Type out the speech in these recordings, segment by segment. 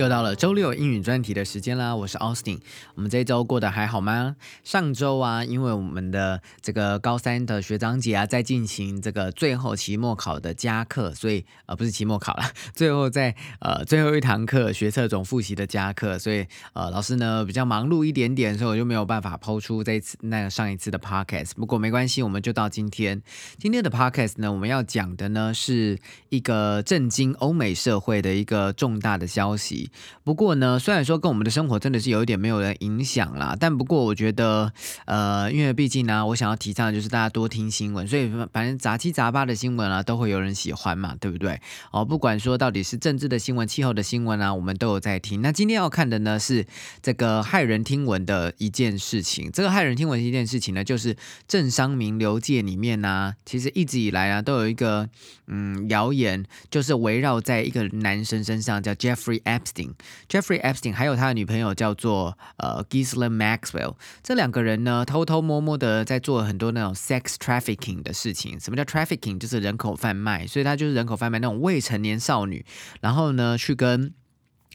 又到了周六英语专题的时间啦，我是 Austin。我们这一周过得还好吗？上周啊，因为我们的这个高三的学长姐啊，在进行这个最后期末考的加课，所以呃不是期末考了，最后在呃最后一堂课学测总复习的加课，所以呃老师呢比较忙碌一点点，所以我就没有办法抛出这一次那个上一次的 podcast。不过没关系，我们就到今天今天的 podcast 呢，我们要讲的呢是一个震惊欧美社会的一个重大的消息。不过呢，虽然说跟我们的生活真的是有一点没有人影响啦，但不过我觉得，呃，因为毕竟呢，我想要提倡的就是大家多听新闻，所以反正杂七杂八的新闻啊，都会有人喜欢嘛，对不对？哦，不管说到底是政治的新闻、气候的新闻啊，我们都有在听。那今天要看的呢是这个骇人听闻的一件事情。这个骇人听闻的一件事情呢，就是政商名流界里面呢，其实一直以来啊，都有一个嗯谣言，就是围绕在一个男生身上，叫 Jeffrey Epstein。Jeffrey Epstein 还有他的女朋友叫做呃 Gisela Maxwell，这两个人呢偷偷摸摸的在做很多那种 sex trafficking 的事情。什么叫 trafficking？就是人口贩卖，所以他就是人口贩卖那种未成年少女，然后呢去跟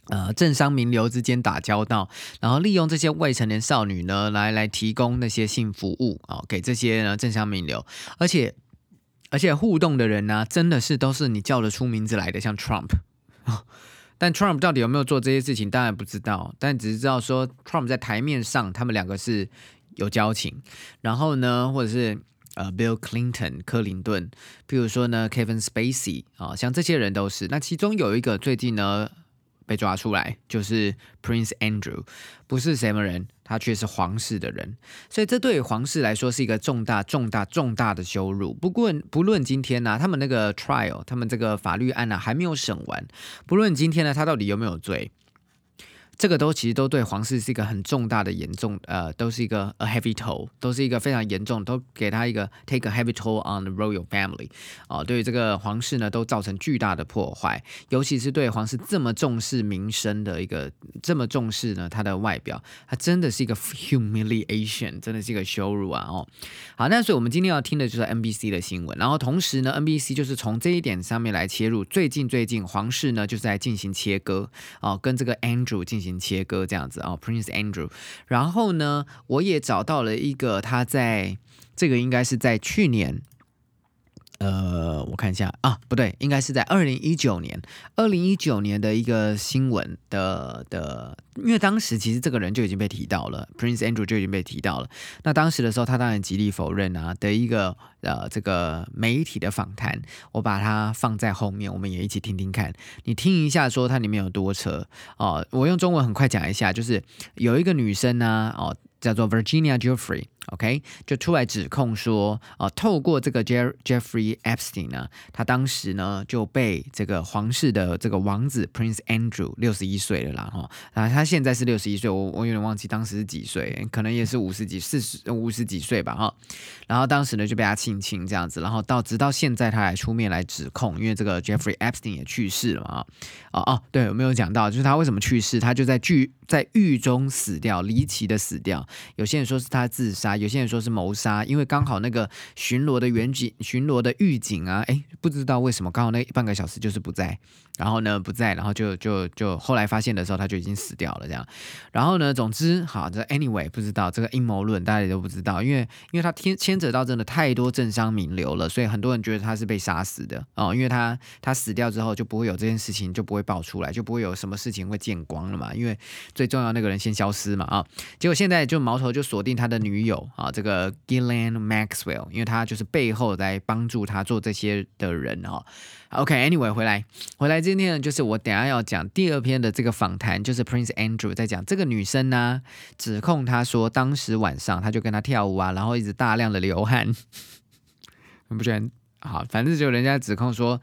呃政商名流之间打交道，然后利用这些未成年少女呢来来提供那些性服务啊给这些呢政商名流，而且而且互动的人呢真的是都是你叫得出名字来的，像 Trump。但 Trump 到底有没有做这些事情，当然不知道。但只是知道说，Trump 在台面上，他们两个是有交情。然后呢，或者是呃，Bill Clinton 克林顿，譬如说呢，Kevin Spacey 啊，像这些人都是。那其中有一个最近呢。被抓出来就是 Prince Andrew，不是什么人，他却是皇室的人，所以这对皇室来说是一个重大、重大、重大的羞辱。不过，不论今天呢，他们那个 trial，他们这个法律案呢还没有审完，不论今天呢，他到底有没有罪。这个都其实都对皇室是一个很重大的严重，呃，都是一个 a heavy toll，都是一个非常严重，都给他一个 take a heavy toll on the royal family，啊，对于这个皇室呢，都造成巨大的破坏，尤其是对皇室这么重视民生的一个，这么重视呢他的外表，他真的是一个 humiliation，真的是一个羞辱啊！哦，好，那所以我们今天要听的就是 NBC 的新闻，然后同时呢，NBC 就是从这一点上面来切入，最近最近皇室呢就是在进行切割，哦，跟这个 Andrew 进行。行切割这样子啊，Prince Andrew。然后呢，我也找到了一个他在这个应该是在去年。呃，我看一下啊，不对，应该是在二零一九年，二零一九年的一个新闻的的，因为当时其实这个人就已经被提到了，Prince Andrew 就已经被提到了。那当时的时候，他当然极力否认啊的一个呃这个媒体的访谈，我把它放在后面，我们也一起听听看，你听一下说它里面有多扯哦。我用中文很快讲一下，就是有一个女生呢，哦。叫做 Virginia Jeffrey OK，就出来指控说，呃，透过这个 Jeffrey Epstein 呢，他当时呢就被这个皇室的这个王子 Prince Andrew 六十一岁了啦，哈，啊，他现在是六十一岁，我我有点忘记当时是几岁，可能也是五十几、四十、五十几岁吧，哈，然后当时呢就被他亲亲这样子，然后到直到现在他还出面来指控，因为这个 Jeffrey Epstein 也去世了嘛，啊，哦哦，对，有没有讲到，就是他为什么去世？他就在剧在狱中死掉，离奇的死掉。有些人说是他自杀，有些人说是谋杀，因为刚好那个巡逻的远景、巡逻的狱警啊，哎，不知道为什么刚好那半个小时就是不在，然后呢不在，然后就就就后来发现的时候他就已经死掉了这样。然后呢，总之好，这 anyway 不知道这个阴谋论大家都不知道，因为因为他牵牵扯到真的太多政商名流了，所以很多人觉得他是被杀死的哦，因为他他死掉之后就不会有这件事情就不会爆出来，就不会有什么事情会见光了嘛，因为最重要那个人先消失嘛啊，结果现在就矛头。就锁定他的女友啊，这个 Gillian Maxwell，因为他就是背后来帮助他做这些的人哈。OK，Anyway，回来回来，今天呢，就是我等下要讲第二篇的这个访谈，就是 Prince Andrew 在讲这个女生呢，指控他说，当时晚上他就跟他跳舞啊，然后一直大量的流汗，你 不觉得好？反正就人家指控说。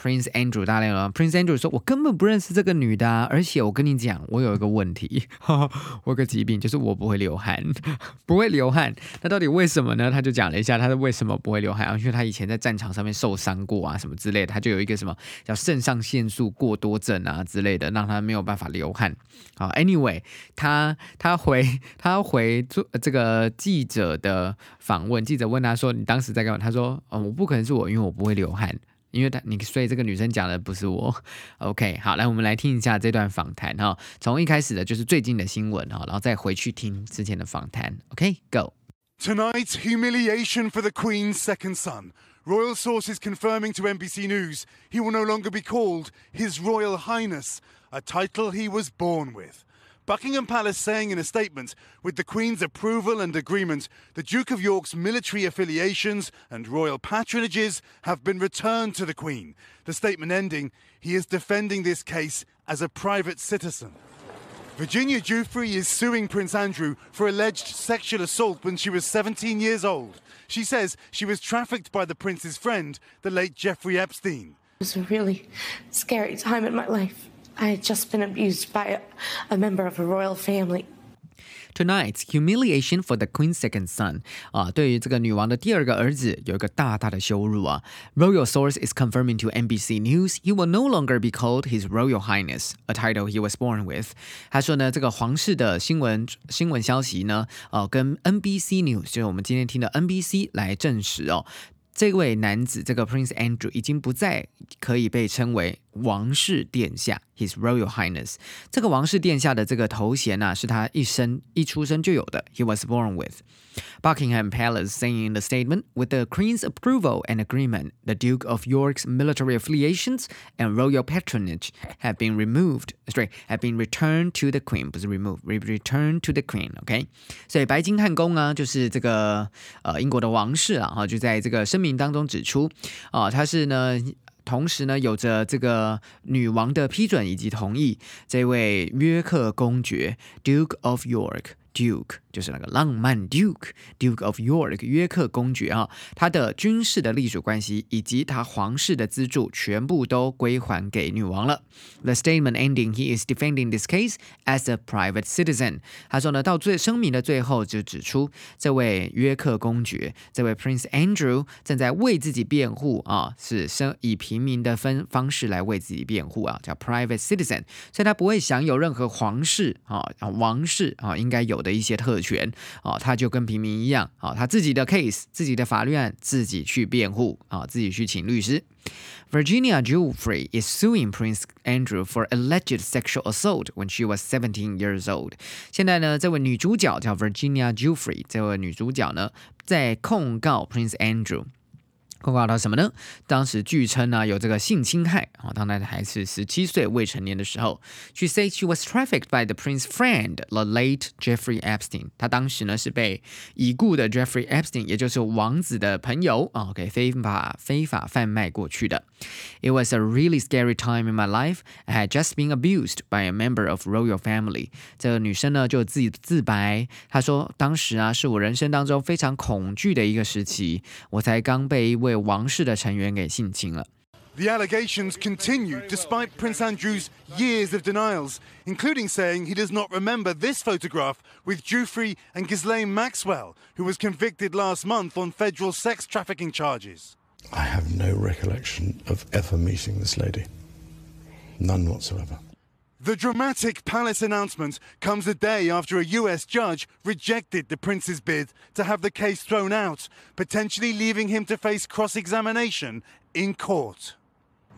Prince Andrew 大量啊。Prince Andrew 说：“我根本不认识这个女的，而且我跟你讲，我有一个问题，我有个疾病，就是我不会流汗，不会流汗。那到底为什么呢？他就讲了一下他是为什么不会流汗啊，因为他以前在战场上面受伤过啊，什么之类的，他就有一个什么叫肾上腺素过多症啊之类的，让他没有办法流汗。好，Anyway，他他回他回做这个记者的访问，记者问他说：你当时在干嘛？他说：哦，我不可能是我，因为我不会流汗。”因为他你所以这个女生讲的不是我，OK，好，来我们来听一下这段访谈哈，从一开始的就是最近的新闻哈，然后再回去听之前的访谈，OK，Go。Tonight's humiliation for the Queen's second son. Royal sources confirming to NBC News he will no longer be called His Royal Highness, a title he was born with. Buckingham Palace saying in a statement, with the Queen's approval and agreement, the Duke of York's military affiliations and royal patronages have been returned to the Queen. The statement ending, he is defending this case as a private citizen. Virginia Giuffre is suing Prince Andrew for alleged sexual assault when she was 17 years old. She says she was trafficked by the prince's friend, the late Jeffrey Epstein. It was a really scary time in my life. I had just been abused by a, a member of a royal family. Tonight's humiliation for the Queen's second son 啊，对于这个女王的第二个儿子有一个大大的羞辱啊。Royal source is confirming to NBC News he will no longer be called His Royal Highness, a title he was born with。他说呢，这个皇室的新闻新闻消息呢，呃，跟 NBC News 就是我们今天听的 NBC 来证实哦。这位男子，这个 Prince Andrew 已经不再可以被称为王室殿下 ，His Royal Highness。这个王室殿下的这个头衔呢，是他一生一出生就有的，He was born with。Buckingham Palace saying in the statement, with the Queen's approval and agreement, the Duke of York's military affiliations and royal patronage have been removed. Sorry, have been returned to the Queen，不是 remove, returned to the Queen。OK，所以白金汉宫啊，就是这个呃英国的王室啊，哈，就在这个声明当中指出，啊，他是呢。 同时呢，有着这个女王的批准以及同意，这位约克公爵 Duke of York Duke 就是那个浪漫 Duke Duke of York 约克公爵啊，他的军事的隶属关系以及他皇室的资助全部都归还给女王了。The statement ending, he is defending this case as a private citizen。他说呢，到最声明的最后就指出，这位约克公爵，这位 Prince Andrew 正在为自己辩护啊，是生以平民的分方式来为自己辩护啊，叫 private citizen，所以他不会享有任何皇室啊王室啊应该有的。的一些特权啊，他就跟平民一样啊，他自己的 case、自己的法律案自己去辩护啊，自己去请律师。Virginia Geoffrey is suing Prince Andrew for alleged sexual assault when she was 17 years old。现在呢，这位女主角叫 Virginia Geoffrey，这位女主角呢，在控告 Prince Andrew。控告他什么呢？当时据称呢有这个性侵害啊，当他还是十七岁未成年的时候。She says she was trafficked by the prince's friend, the late Jeffrey Epstein。他当时呢是被已故的 Jeffrey Epstein，也就是王子的朋友啊，给非法非法贩卖过去的。It was a really scary time in my life. I had just been abused by a member of royal family。这个女生呢就自己自白，她说当时啊是我人生当中非常恐惧的一个时期，我才刚被一位王室的成员给性侵了。The allegations continue despite Prince Andrew's years of denials, including saying he does not remember this photograph with Giuffre and Ghislaine Maxwell, who was convicted last month on federal sex trafficking charges. I have no recollection of ever meeting this lady. None whatsoever. The dramatic palace announcement comes a day after a US judge rejected the prince's bid to have the case thrown out, potentially leaving him to face cross examination in court.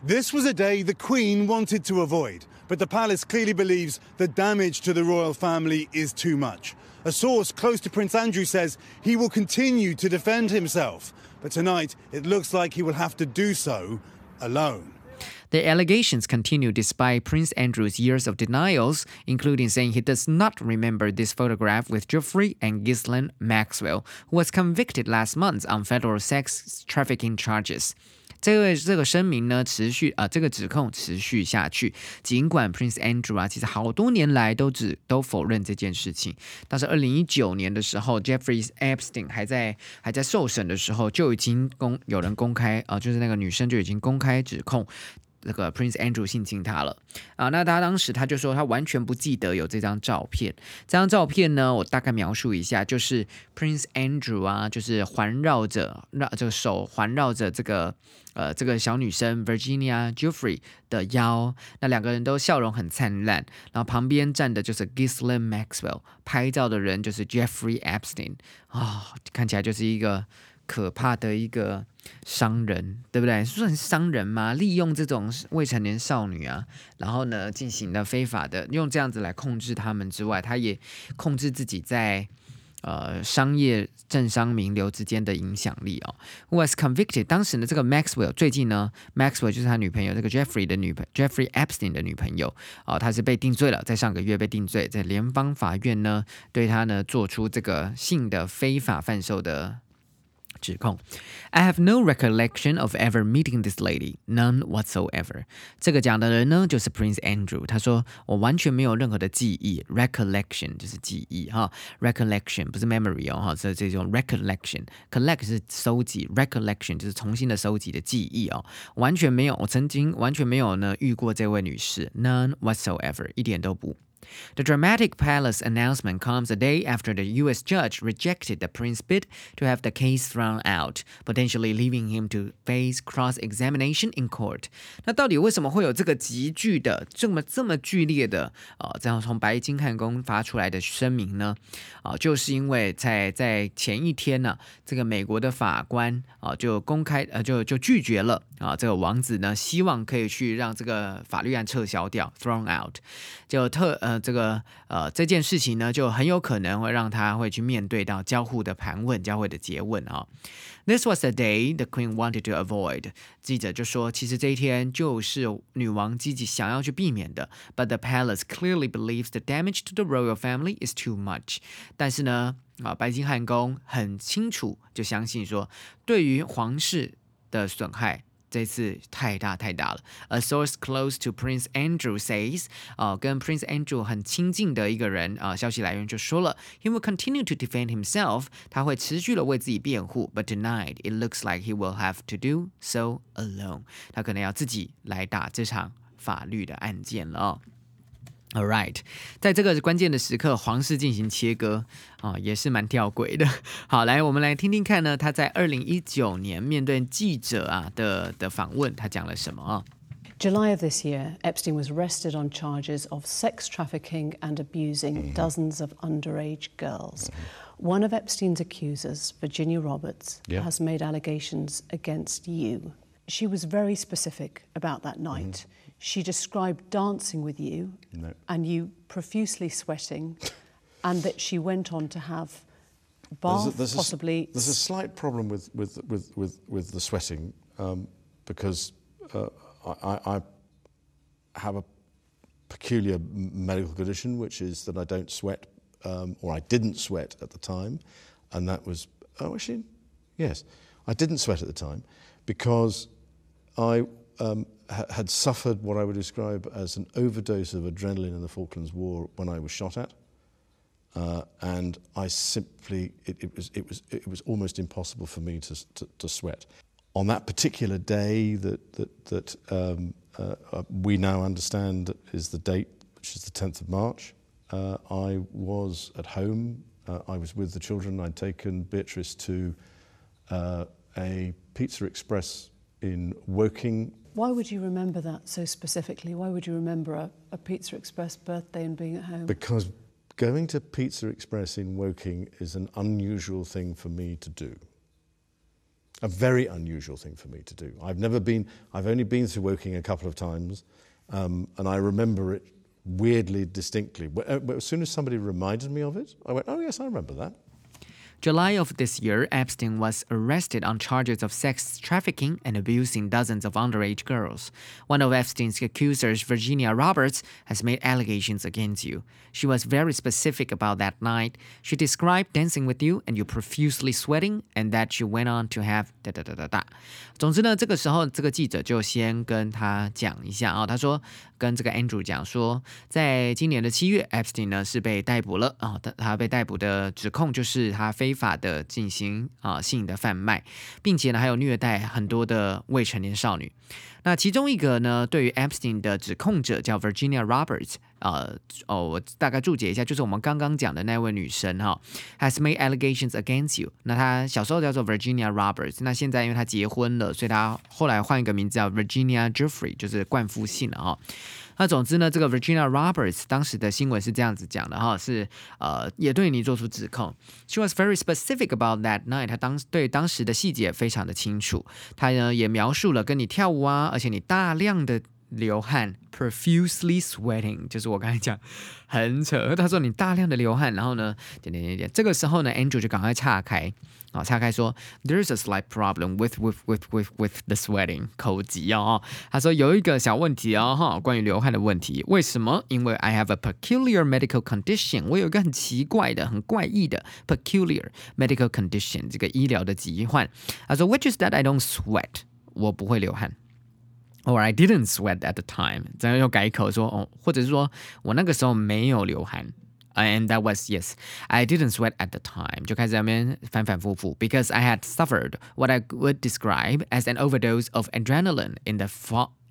This was a day the Queen wanted to avoid, but the palace clearly believes the damage to the royal family is too much. A source close to Prince Andrew says he will continue to defend himself, but tonight it looks like he will have to do so alone. The allegations continue despite Prince Andrew's years of denials, including saying he does not remember this photograph with Geoffrey and Ghislaine Maxwell, who was convicted last month on federal sex trafficking charges. 这位这个声明呢，持续啊，这个指控持续下去。尽管 Prince Andrew 啊，其实好多年来都只都否认这件事情。但是二零一九年的时候，Jeffrey Epstein 还在还在受审的时候，就已经公有人公开啊，就是那个女生就已经公开指控。 那个 Prince Andrew 性侵他了啊！那他当时他就说他完全不记得有这张照片。这张照片呢，我大概描述一下，就是 Prince Andrew 啊，就是环绕着绕这个手环绕着这个呃这个小女生 Virginia Jeffrey 的腰，那两个人都笑容很灿烂。然后旁边站的就是 Ghislaine Maxwell，拍照的人就是 Jeffrey Epstein 啊，看起来就是一个。可怕的一个商人，对不对？算商人吗？利用这种未成年少女啊，然后呢，进行了非法的，用这样子来控制他们之外，他也控制自己在呃商业政商名流之间的影响力哦。Was convicted，当时呢，这个 Maxwell 最近呢，Maxwell 就是他女朋友这个 Jeffrey 的女朋 Jeffrey Epstein 的女朋友哦，他是被定罪了，在上个月被定罪，在联邦法院呢，对他呢做出这个性的非法贩售的。指控，I have no recollection of ever meeting this lady, none whatsoever。这个讲的人呢，就是 Prince Andrew。他说我完全没有任何的记忆，recollection 就是记忆哈，recollection 不是 memory 哦哈，是这种 recollection，collect 是收集，recollection 就是重新的收集的记忆哦，完全没有，我曾经完全没有呢遇过这位女士，none whatsoever，一点都不。 The dramatic palace announcement comes a day after the U.S. judge rejected the prince's bid to have the case thrown out, potentially leaving him to face cross-examination in court. 那到底为什么会有这个急剧的、这么这么剧烈的呃，这样从白金汉宫发出来的声明呢？啊，就是因为在在前一天呢，这个美国的法官啊就公开呃就就拒绝了 啊，这个王子呢希望可以去让这个法律案撤销掉，thrown out，就特呃。这个呃这件事情呢，就很有可能会让他会去面对到交互的盘问、交互的诘问啊。This was the day the queen wanted to avoid。记者就说，其实这一天就是女王积极想要去避免的。But the palace clearly believes the damage to the royal family is too much。但是呢，啊，白金汉宫很清楚就相信说，对于皇室的损害。这次太大太大了。A source close to Prince Andrew says，啊，跟 Prince Andrew 很亲近的一个人啊，消息来源就说了，He will continue to defend himself，他会持续的为自己辩护，but tonight it looks like he will have to do so alone，他可能要自己来打这场法律的案件了哦。 All right，在这个关键的时刻，皇室进行切割啊，也是蛮吊诡的。好，来，我们来听听看呢，他在二零一九年面对记者啊的的访问，他讲了什么啊？July of this year, Epstein was arrested on charges of sex trafficking and abusing dozens of underage girls. One of Epstein's accusers, Virginia Roberts, yeah. has made allegations against you. She was very specific about that night. Mm-hmm. She described dancing with you no. and you profusely sweating, and that she went on to have bath, there's a, there's possibly. A, there's a slight problem with, with, with, with, with the sweating um, because uh, I, I have a peculiar medical condition, which is that I don't sweat, um, or I didn't sweat at the time, and that was oh actually, yes, I didn't sweat at the time because I um, ha- had suffered what I would describe as an overdose of adrenaline in the Falklands War when I was shot at. Uh, and I simply, it, it, was, it, was, it was almost impossible for me to, to, to sweat. On that particular day that, that, that um, uh, uh, we now understand is the date, which is the 10th of March, uh, I was at home. Uh, I was with the children. I'd taken Beatrice to uh, a Pizza Express in Woking why would you remember that so specifically? Why would you remember a, a Pizza Express birthday and being at home? Because going to Pizza Express in Woking is an unusual thing for me to do. A very unusual thing for me to do. I've never been, I've only been to Woking a couple of times, um, and I remember it weirdly distinctly. Uh, as soon as somebody reminded me of it, I went, oh, yes, I remember that. July of this year, Epstein was arrested on charges of sex trafficking and abusing dozens of underage girls. One of Epstein's accusers, Virginia Roberts, has made allegations against you. She was very specific about that night. She described dancing with you and you profusely sweating, and that she went on to have da da da da da。总之呢，这个时候这个记者就先跟他讲一下啊，他说 跟这个 Andrew 讲说，在今年的七月，Epstein 呢是被逮捕了啊，他他被逮捕的指控就是他非法的进行啊性的贩卖，并且呢还有虐待很多的未成年少女。那其中一个呢，对于 Epstein 的指控者叫 Virginia Roberts，呃，哦，我大概注解一下，就是我们刚刚讲的那位女生哈，has made allegations against you。那她小时候叫做 Virginia Roberts，那现在因为她结婚了，所以她后来换一个名字叫 Virginia Jeffrey，就是冠夫姓了哈。那总之呢，这个 Virginia Roberts 当时的新闻是这样子讲的哈，是呃也对你做出指控。She was very specific about that night，她当对当时的细节非常的清楚。她呢也描述了跟你跳舞啊，而且你大量的流汗，profusely sweating，就是我刚才讲很扯。他说你大量的流汗，然后呢点点点点，这个时候呢，Andrew 就赶快岔开。啊，岔开说，There's a slight problem with with with with with the sweating，口急哦。他说有一个小问题哦，哈，关于流汗的问题。为什么？因为 I have a peculiar medical condition，我有一个很奇怪的、很怪异的 peculiar medical condition，这个医疗的疾患。他说，Which is that I don't sweat，我不会流汗。 Or I didn't sweat at the time，这样又改口说哦，或者是说我那个时候没有流汗。and that was yes i didn't sweat at the time 就开始在那边反反复复 because i had suffered what i would describe as an overdose of adrenaline in the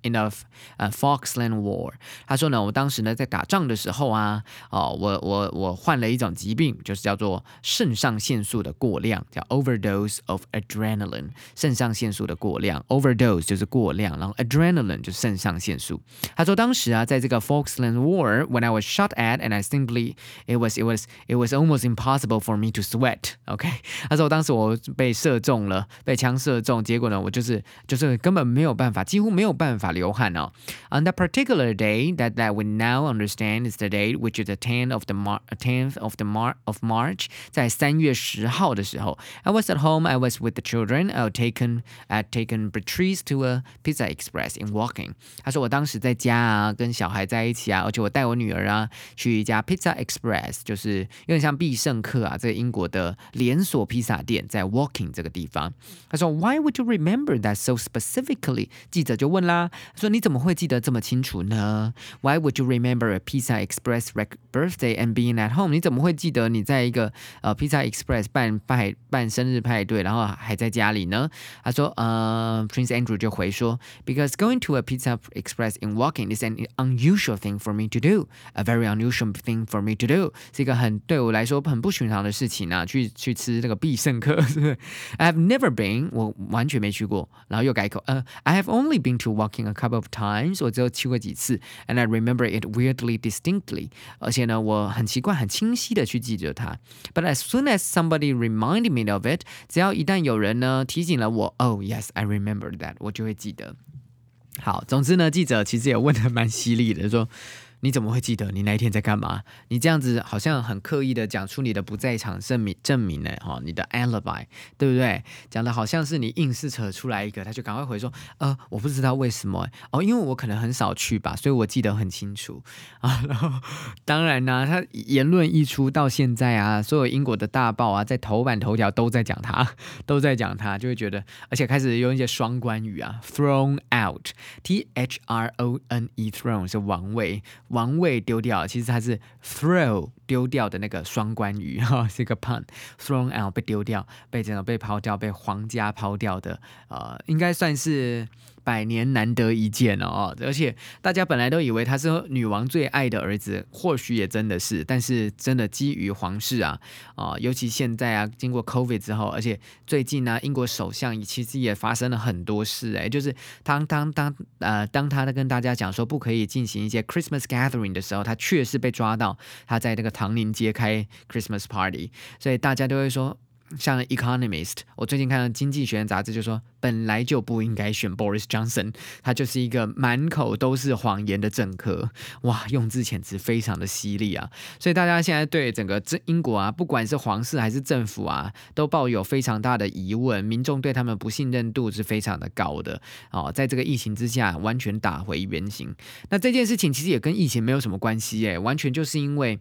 fall in the 呃 Falkland War，他说呢，我当时呢在打仗的时候啊，哦，我我我患了一种疾病，就是叫做肾上腺素的过量，叫 overdose of adrenaline，肾上腺素的过量，overdose 就是过量，然后 adrenaline 就是肾上腺素。他说当时啊，在这个 Falkland War，when I was shot at and I simply it was it was it was almost impossible for me to sweat。OK，他说当时我被射中了，被枪射中，结果呢，我就是就是根本没有办法，几乎没有办法。 流汗哦。On that particular day that that we now understand is the date which is the 10th of the Mar 10th of the Mar of March，在三月十号的时候，I was at home. I was with the children. I had taken I had taken Patrice to a Pizza Express in walking. 他说我当时在家啊，跟小孩在一起啊，而且我带我女儿啊去一家 Pizza Express，就是有点像必胜客啊，这个英国的连锁披萨店，在 Walking 这个地方。他说 Why would you remember that so specifically？记者就问啦， 说你怎么会记得这么清楚呢？Why would you remember a Pizza Express birthday and being at home？你怎么会记得你在一个呃 Pizza Express 办派办生日派对，然后还在家里呢？他说，呃，Prince Andrew 就回说，Because going to a Pizza Express in walking is an unusual thing for me to do，a very unusual thing for me to do，是一个很对我来说很不寻常的事情啊，去去吃这个必胜客。I have never been，我完全没去过，然后又改口，呃，I have only been to walking a couple of times，我只有去过几次，and I remember it weirdly distinctly。而且呢，我很奇怪、很清晰的去记着它。But as soon as somebody reminded me of it，只要一旦有人呢提醒了我，Oh yes, I remember that，我就会记得。好，总之呢，记者其实也问的蛮犀利的，说。 你怎么会记得你那一天在干嘛？你这样子好像很刻意的讲出你的不在场证明证明呢，哈，你的 alibi 对不对？讲的好像是你硬是扯出来一个，他就赶快回说，呃，我不知道为什么哦，因为我可能很少去吧，所以我记得很清楚 啊。然后当然呢，他言论一出到现在啊，所有英国的大报啊，在头版头条都在讲他，都在讲他，就会觉得，而且开始用一些双关语啊，thrown out，t h r o n e thrown 是王位。王位丢掉，其实它是 throw 丢掉的那个双关语 哈，是一个 pun，thrown out 被丢掉，被这种被抛掉，被皇家抛掉的，呃，应该算是。百年难得一见了哦，而且大家本来都以为他是女王最爱的儿子，或许也真的是，但是真的基于皇室啊，啊，尤其现在啊，经过 COVID 之后，而且最近呢，英国首相其实也发生了很多事，哎，就是当当当呃，当他在跟大家讲说不可以进行一些 Christmas gathering 的时候，他确实被抓到他在那个唐宁街开 Christmas party，所以大家都会说。像《Economist》，我最近看到《经济学人》杂志就说，本来就不应该选 Boris Johnson，他就是一个满口都是谎言的政客。哇，用字遣词非常的犀利啊！所以大家现在对整个这英国啊，不管是皇室还是政府啊，都抱有非常大的疑问，民众对他们不信任度是非常的高的。哦，在这个疫情之下，完全打回原形。那这件事情其实也跟疫情没有什么关系，哎，完全就是因为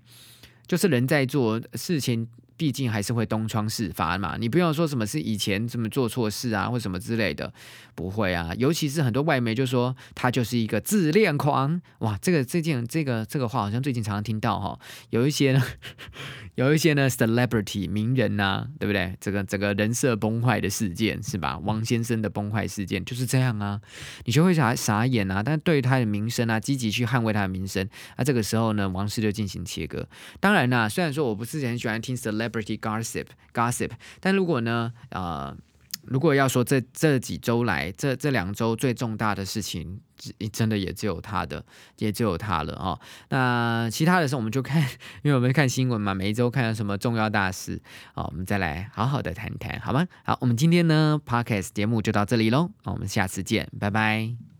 就是人在做事情。毕竟还是会东窗事发嘛，你不用说什么是以前怎么做错事啊，或什么之类的，不会啊。尤其是很多外媒就说他就是一个自恋狂，哇，这个这件这个这个话好像最近常常听到哈。有一些呢，有一些呢，celebrity 名人呐，对不对？这个这个人设崩坏的事件是吧？王先生的崩坏事件就是这样啊，你就会傻傻眼啊。但对于他的名声啊，积极去捍卫他的名声，那这个时候呢，王室就进行切割。当然啦，虽然说我不是很喜欢听 celebrity。Pretty gossip, gossip。但如果呢，呃，如果要说这这几周来，这这两周最重大的事情，真的也只有他的，也只有他了哦。那其他的时候我们就看，因为我们看新闻嘛，每一周看到什么重要大事，好，我们再来好好的谈谈，好吗？好，我们今天呢，Podcast 节目就到这里喽，我们下次见，拜拜。